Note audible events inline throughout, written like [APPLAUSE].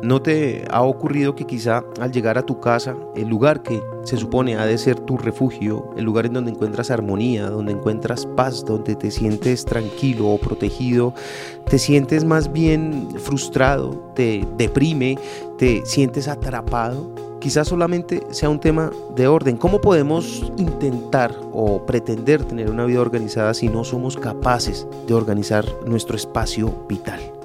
¿No te ha ocurrido que quizá al llegar a tu casa, el lugar que se supone ha de ser tu refugio, el lugar en donde encuentras armonía, donde encuentras paz, donde te sientes tranquilo o protegido, te sientes más bien frustrado, te deprime, te sientes atrapado? Quizás solamente sea un tema de orden. ¿Cómo podemos intentar o pretender tener una vida organizada si no somos capaces de organizar nuestro espacio vital?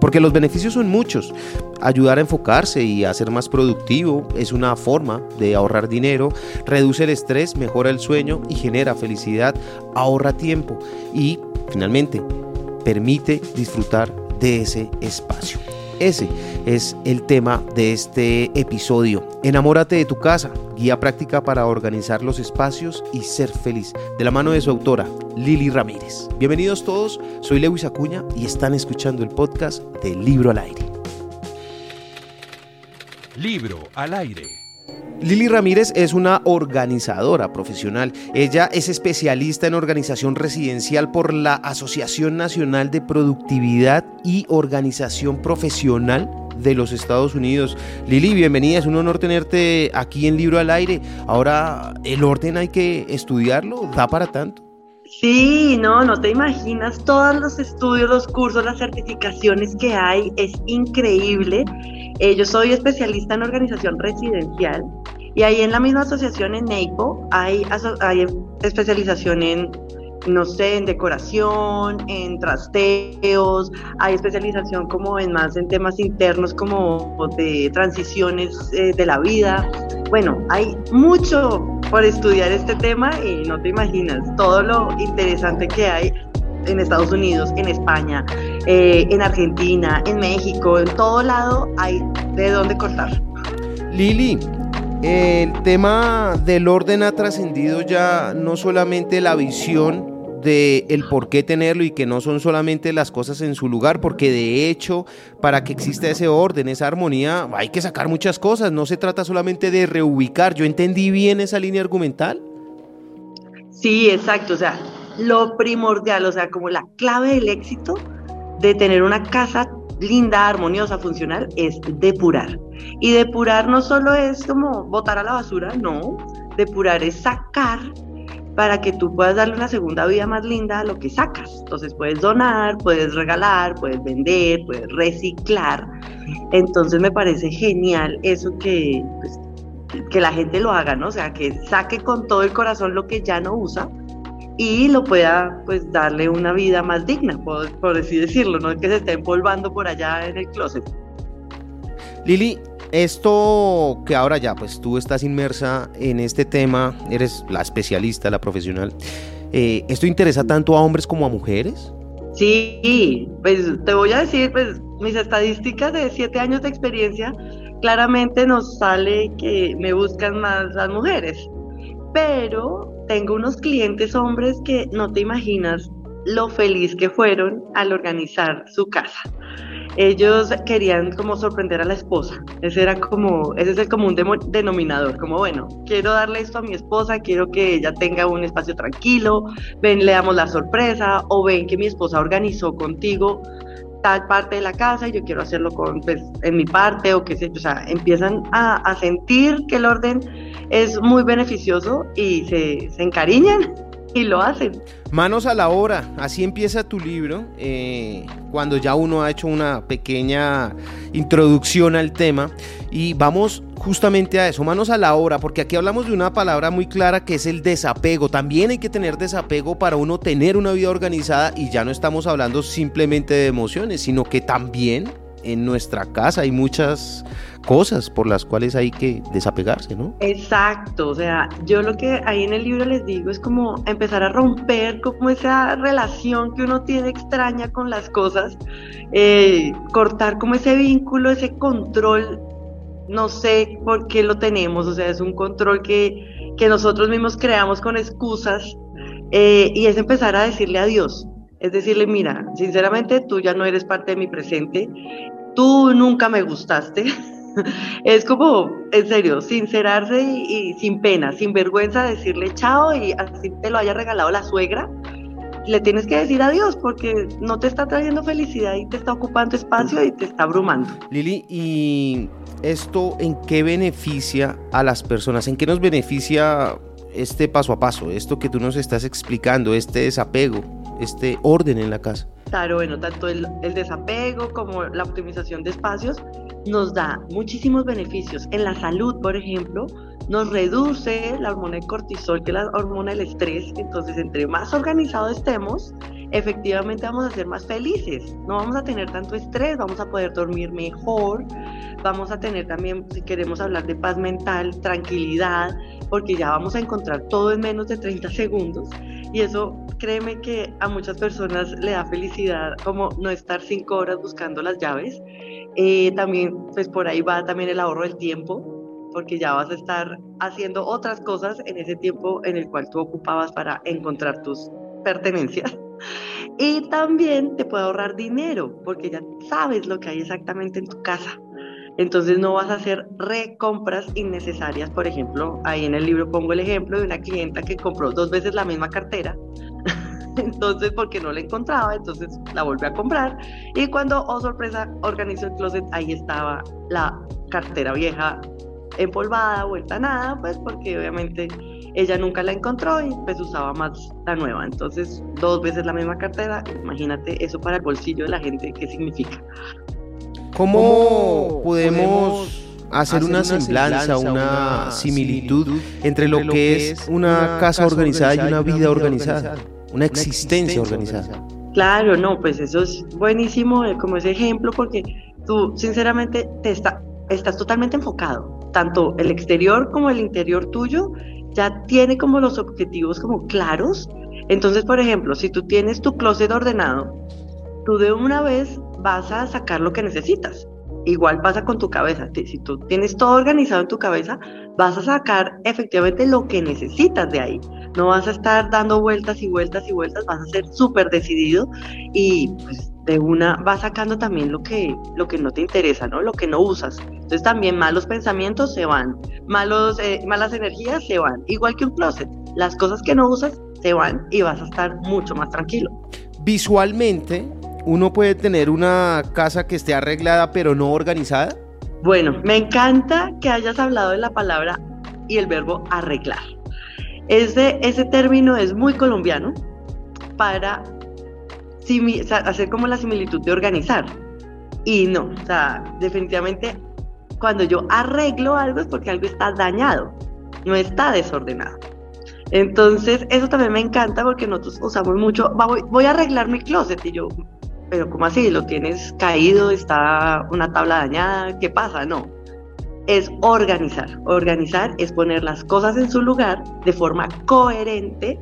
Porque los beneficios son muchos. Ayudar a enfocarse y a ser más productivo es una forma de ahorrar dinero, reduce el estrés, mejora el sueño y genera felicidad, ahorra tiempo y finalmente permite disfrutar de ese espacio. Ese es el tema de este episodio. Enamórate de tu casa, guía práctica para organizar los espacios y ser feliz. De la mano de su autora, Lili Ramírez. Bienvenidos todos, soy Lewis Acuña y están escuchando el podcast de Libro al Aire. Libro al Aire. Lili Ramírez es una organizadora profesional. Ella es especialista en organización residencial por la Asociación Nacional de Productividad y Organización Profesional de los Estados Unidos. Lili, bienvenida, es un honor tenerte aquí en Libro al Aire. Ahora, el orden hay que estudiarlo, da para tanto. Sí, no, no te imaginas todos los estudios, los cursos, las certificaciones que hay, es increíble. Eh, yo soy especialista en organización residencial y ahí en la misma asociación en NEIPO hay, hay especialización en no sé, en decoración, en trasteos, hay especialización como en más en temas internos como de transiciones eh, de la vida. Bueno, hay mucho por estudiar este tema y no te imaginas todo lo interesante que hay en Estados Unidos, en España, eh, en Argentina, en México, en todo lado hay de dónde cortar. Lili, el tema del orden ha trascendido ya no solamente la visión el por qué tenerlo y que no son solamente las cosas en su lugar, porque de hecho, para que exista ese orden, esa armonía, hay que sacar muchas cosas, no se trata solamente de reubicar. ¿Yo entendí bien esa línea argumental? Sí, exacto, o sea, lo primordial, o sea, como la clave del éxito de tener una casa linda, armoniosa, funcional, es depurar. Y depurar no solo es como botar a la basura, no, depurar es sacar para que tú puedas darle una segunda vida más linda a lo que sacas. Entonces puedes donar, puedes regalar, puedes vender, puedes reciclar. Entonces me parece genial eso que, pues, que la gente lo haga, ¿no? O sea, que saque con todo el corazón lo que ya no usa y lo pueda pues darle una vida más digna, por, así decirlo, no que se esté empolvando por allá en el closet. Lili, esto que ahora ya, pues tú estás inmersa en este tema, eres la especialista, la profesional. Eh, ¿Esto interesa tanto a hombres como a mujeres? Sí, pues te voy a decir, pues mis estadísticas de siete años de experiencia, claramente nos sale que me buscan más las mujeres. Pero tengo unos clientes hombres que no te imaginas lo feliz que fueron al organizar su casa ellos querían como sorprender a la esposa. Ese era como, ese es el común denominador, como bueno, quiero darle esto a mi esposa, quiero que ella tenga un espacio tranquilo, ven, le damos la sorpresa, o ven que mi esposa organizó contigo tal parte de la casa y yo quiero hacerlo con, pues, en mi parte o qué sé o sea, empiezan a, a sentir que el orden es muy beneficioso y se, se encariñan y lo hacen. Manos a la obra, así empieza tu libro, eh, cuando ya uno ha hecho una pequeña introducción al tema y vamos justamente a eso, manos a la obra, porque aquí hablamos de una palabra muy clara que es el desapego. También hay que tener desapego para uno tener una vida organizada y ya no estamos hablando simplemente de emociones, sino que también en nuestra casa hay muchas cosas por las cuales hay que desapegarse, ¿no? Exacto, o sea, yo lo que ahí en el libro les digo es como empezar a romper como esa relación que uno tiene extraña con las cosas, eh, cortar como ese vínculo, ese control, no sé por qué lo tenemos, o sea, es un control que, que nosotros mismos creamos con excusas eh, y es empezar a decirle adiós. Es decirle, mira, sinceramente tú ya no eres parte de mi presente, tú nunca me gustaste. [LAUGHS] es como, en serio, sincerarse y, sin pena, sin vergüenza, decirle chao y así te lo haya regalado la suegra. le tienes que decir adiós porque no te está trayendo felicidad y te está ocupando espacio y te está abrumando. Lili, ¿y esto en qué beneficia a las personas? ¿En qué nos beneficia este paso a paso, esto que tú nos estás explicando, este desapego, este orden en la casa? Claro, bueno, tanto el, el, desapego como la optimización de espacios nos da muchísimos beneficios. En la salud, por ejemplo, nos reduce la hormona de cortisol, que es la hormona del estrés. Entonces, entre más organizados estemos, efectivamente vamos a ser más felices. No vamos a tener tanto estrés, vamos a poder dormir mejor, vamos a tener también, si queremos hablar de paz mental, tranquilidad, porque ya vamos a encontrar todo en menos de 30 segundos. Y eso, créeme que a muchas personas le da felicidad, como no estar cinco horas buscando las llaves. Eh, también, pues por ahí va también el ahorro del tiempo porque ya vas a estar haciendo otras cosas en ese tiempo en el cual tú ocupabas para encontrar tus pertenencias. Y también te puede ahorrar dinero, porque ya sabes lo que hay exactamente en tu casa. Entonces no vas a hacer recompras innecesarias. Por ejemplo, ahí en el libro pongo el ejemplo de una clienta que compró dos veces la misma cartera. [LAUGHS] entonces, porque no la encontraba, entonces la volvió a comprar. Y cuando, oh sorpresa, organizó el closet, ahí estaba la cartera vieja empolvada, vuelta a nada, pues porque obviamente ella nunca la encontró y pues usaba más la nueva. Entonces, dos veces la misma cartera, imagínate eso para el bolsillo de la gente, ¿qué significa? ¿Cómo, podemos hacer, una, semblanza, una, similitud, entre lo que es una casa organizada y una vida organizada, una existencia organizada? Claro, no, pues eso es buenísimo eh, como ese ejemplo porque tú sinceramente te está, estás totalmente enfocado tanto el exterior como el interior tuyo ya tiene como los objetivos como claros. Entonces, por ejemplo, si tú tienes tu closet ordenado, tú de una vez vas a sacar lo que necesitas. Igual pasa con tu cabeza. Si tú tienes todo organizado en tu cabeza, vas a sacar efectivamente lo que necesitas de ahí. No vas a estar dando vueltas y vueltas y vueltas, vas a ser súper decidido y pues de una vas sacando también lo que, lo que no te interesa, ¿no? Lo que no usas. Entonces también malos pensamientos se van, malos, eh, malas energías se van, igual que un closet. Las cosas que no usas se van y vas a estar mucho más tranquilo. Visualmente, uno puede tener una casa que esté arreglada pero no organizada. Bueno, me encanta que hayas hablado de la palabra y el verbo arreglar. Ese, ese término es muy colombiano para hacer como la similitud de organizar. Y no, o sea, definitivamente cuando yo arreglo algo es porque algo está dañado, no está desordenado. Entonces, eso también me encanta porque nosotros usamos mucho, voy, voy a arreglar mi closet y yo, pero ¿cómo así? ¿Lo tienes caído? ¿Está una tabla dañada? ¿Qué pasa? No. Es organizar. Organizar es poner las cosas en su lugar de forma coherente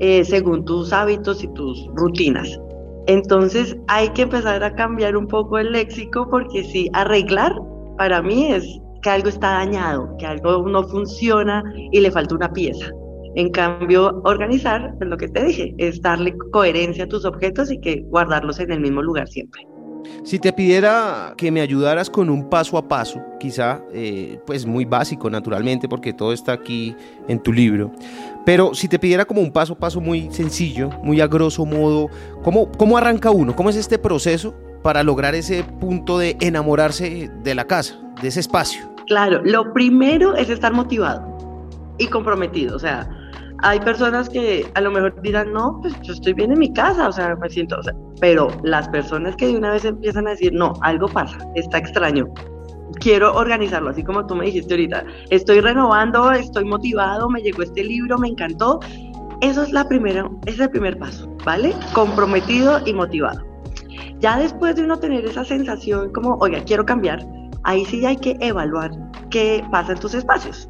eh, según tus hábitos y tus rutinas. Entonces hay que empezar a cambiar un poco el léxico porque si arreglar para mí es que algo está dañado, que algo no funciona y le falta una pieza. En cambio, organizar, es lo que te dije, es darle coherencia a tus objetos y que guardarlos en el mismo lugar siempre. Si te pidiera que me ayudaras con un paso a paso, quizá, eh, pues muy básico naturalmente, porque todo está aquí en tu libro, pero si te pidiera como un paso a paso muy sencillo, muy a grosso modo, ¿cómo, cómo arranca uno? ¿Cómo es este proceso para lograr ese punto de enamorarse de la casa, de ese espacio? Claro, lo primero es estar motivado y comprometido, o sea, hay personas que a lo mejor dirán, no, pues yo estoy bien en mi casa, o sea, me siento, o sea, pero las personas que de una vez empiezan a decir, no, algo pasa, está extraño, quiero organizarlo, así como tú me dijiste ahorita, estoy renovando, estoy motivado, me llegó este libro, me encantó, eso es la primera, es el primer paso, ¿vale? Comprometido y motivado. Ya después de uno tener esa sensación como, oiga, quiero cambiar, ahí sí hay que evaluar qué pasa en tus espacios.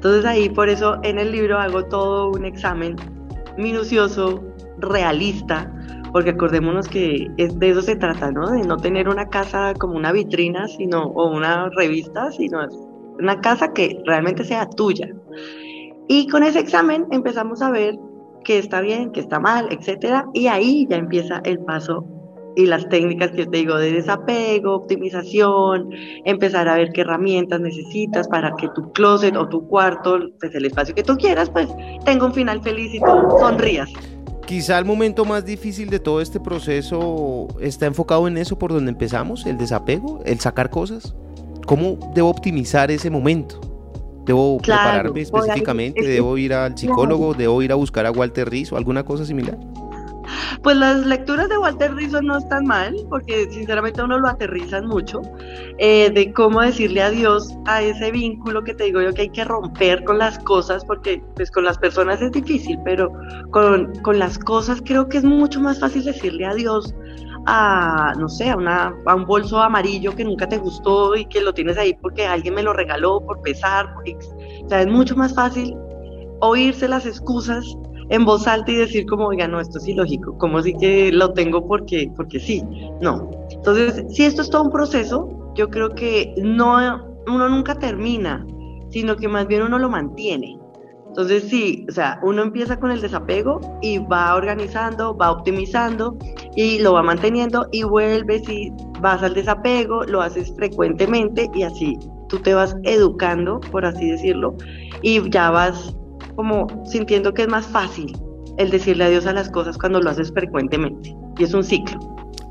Entonces ahí por eso en el libro hago todo un examen minucioso, realista, porque acordémonos que de eso se trata, ¿no? De no tener una casa como una vitrina, sino o una revista, sino una casa que realmente sea tuya. Y con ese examen empezamos a ver qué está bien, qué está mal, etcétera, y ahí ya empieza el paso y las técnicas que te digo de desapego, optimización, empezar a ver qué herramientas necesitas para que tu closet o tu cuarto, pues el espacio que tú quieras, pues tenga un final feliz y tú sonrías. Quizá el momento más difícil de todo este proceso está enfocado en eso por donde empezamos, el desapego, el sacar cosas. ¿Cómo debo optimizar ese momento? ¿Debo prepararme específicamente? ¿Debo ir al psicólogo? ¿Debo ir a buscar a Walter Rizzo? ¿Alguna cosa similar? Pues las lecturas de Walter Rizzo no están mal, porque sinceramente uno lo aterrizan mucho, eh, de cómo decirle adiós a ese vínculo que te digo yo que hay que romper con las cosas, porque pues con las personas es difícil, pero con, con las cosas creo que es mucho más fácil decirle adiós a, no sé, a, una, a un bolso amarillo que nunca te gustó y que lo tienes ahí porque alguien me lo regaló por pesar, por, o sea, es mucho más fácil oírse las excusas en voz alta y decir como, oiga, no, esto es ilógico, como si que lo tengo porque, porque sí, no. Entonces, si esto es todo un proceso, yo creo que no, uno nunca termina, sino que más bien uno lo mantiene. Entonces, sí, o sea, uno empieza con el desapego y va organizando, va optimizando y lo va manteniendo y vuelves y vas al desapego, lo haces frecuentemente y así tú te vas educando, por así decirlo, y ya vas como sintiendo que es más fácil el decirle adiós a las cosas cuando lo haces frecuentemente. Y es un ciclo.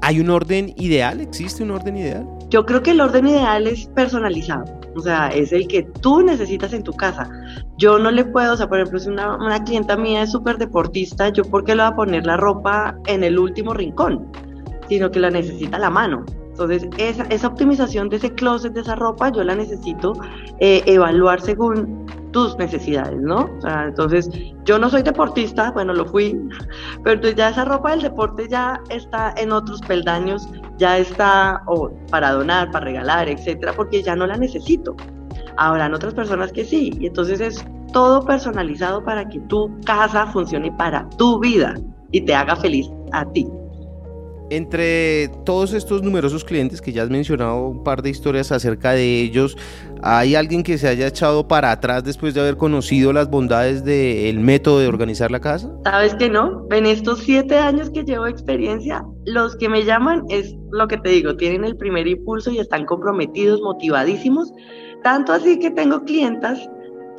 ¿Hay un orden ideal? ¿Existe un orden ideal? Yo creo que el orden ideal es personalizado, o sea, es el que tú necesitas en tu casa. Yo no le puedo, o sea, por ejemplo, si una, una clienta mía es súper deportista, yo por qué le voy a poner la ropa en el último rincón, sino que la necesita a la mano. Entonces, esa, esa optimización de ese closet, de esa ropa, yo la necesito eh, evaluar según tus necesidades, ¿no? Entonces, yo no soy deportista, bueno, lo fui, [LAUGHS] pero entonces ya esa ropa del deporte ya está en otros peldaños, ya está para donar, para regalar, etcétera, porque ya no la necesito. Habrán otras personas que sí, y entonces es todo personalizado para que tu casa funcione para tu vida y te haga feliz a ti. Entre todos estos numerosos clientes que ya has mencionado un par de historias acerca de ellos, ¿hay alguien que se haya echado para atrás después de haber conocido las bondades del método de organizar la casa? Sabes que no, en estos siete años que llevo experiencia, los que me llaman es lo que te digo, tienen el primer impulso y están comprometidos, motivadísimos, tanto así que tengo clientas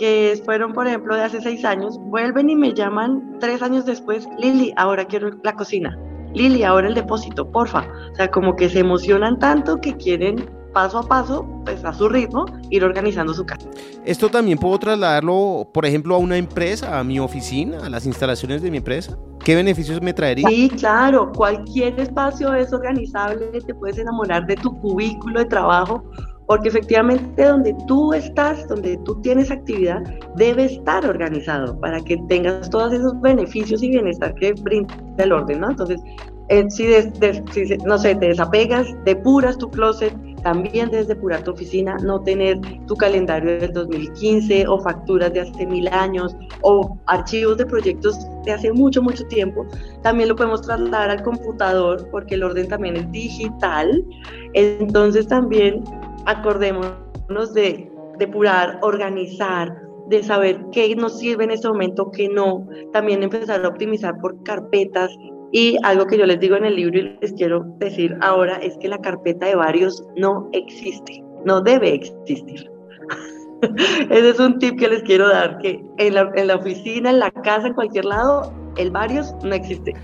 que fueron, por ejemplo, de hace seis años, vuelven y me llaman tres años después, Lili, ahora quiero la cocina Lili, ahora el depósito, porfa. O sea, como que se emocionan tanto que quieren paso a paso, pues a su ritmo, ir organizando su casa. Esto también puedo trasladarlo, por ejemplo, a una empresa, a mi oficina, a las instalaciones de mi empresa. ¿Qué beneficios me traería? Sí, claro, cualquier espacio es organizable, te puedes enamorar de tu cubículo de trabajo porque efectivamente donde tú estás, donde tú tienes actividad, debe estar organizado para que tengas todos esos beneficios y bienestar que brinda el orden, ¿no? Entonces, eh, si, no sé, te desapegas, depuras tu closet, también debes depurar tu oficina, no tener tu calendario del 2015 o facturas de hace mil años o archivos de proyectos de hace mucho, mucho tiempo. También lo podemos trasladar al computador porque el orden también es digital. Entonces también acordémonos de depurar, organizar, de saber qué nos sirve en este momento, qué no, también empezar a optimizar por carpetas. Y algo que yo les digo en el libro y les quiero decir ahora es que la carpeta de varios no existe, no debe existir. [LAUGHS] Ese es un tip que les quiero dar, que en la, en la oficina, en la casa, en cualquier lado, el varios no existe.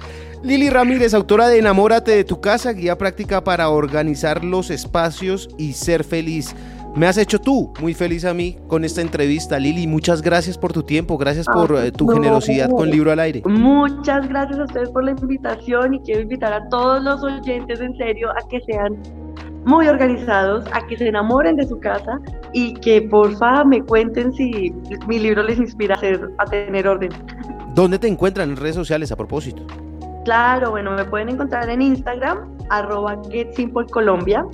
Lili Ramírez, autora de Enamórate de tu casa, guía práctica para organizar los espacios y ser feliz. Me has hecho tú muy feliz a mí con esta entrevista, Lili. Muchas gracias por tu tiempo, gracias por eh, tu generosidad con Libro al Aire. Muchas gracias a ustedes por la invitación y quiero invitar a todos los oyentes en serio a que sean muy organizados, a que se enamoren de su casa y que porfa me cuenten si mi libro les inspira a, a tener orden. ¿Dónde te encuentran en redes sociales a propósito? Claro, bueno, me pueden encontrar en Instagram, arroba GetSimpleColombia.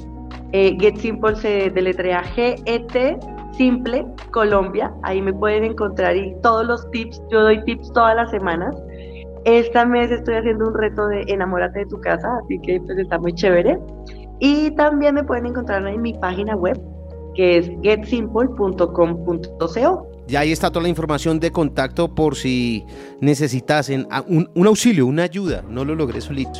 Eh, GetSimple se deletrea G-E-T Simple Colombia. Ahí me pueden encontrar y todos los tips, yo doy tips todas las semanas. Esta mes estoy haciendo un reto de enamórate de tu casa, así que pues está muy chévere. Y también me pueden encontrar en mi página web, que es getsimple.com.co. Ya ahí está toda la información de contacto por si necesitasen un, un auxilio, una ayuda. No lo logré solito.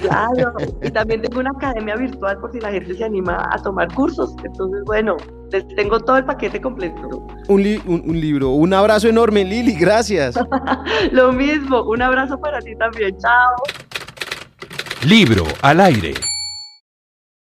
claro. y también tengo una academia virtual por si la gente se anima a tomar cursos. Entonces, bueno, les tengo todo el paquete completo. Un, un, libro. Un abrazo enorme, Lili. Gracias. [LAUGHS] lo mismo. Un abrazo para ti también. Chao. Libro al aire.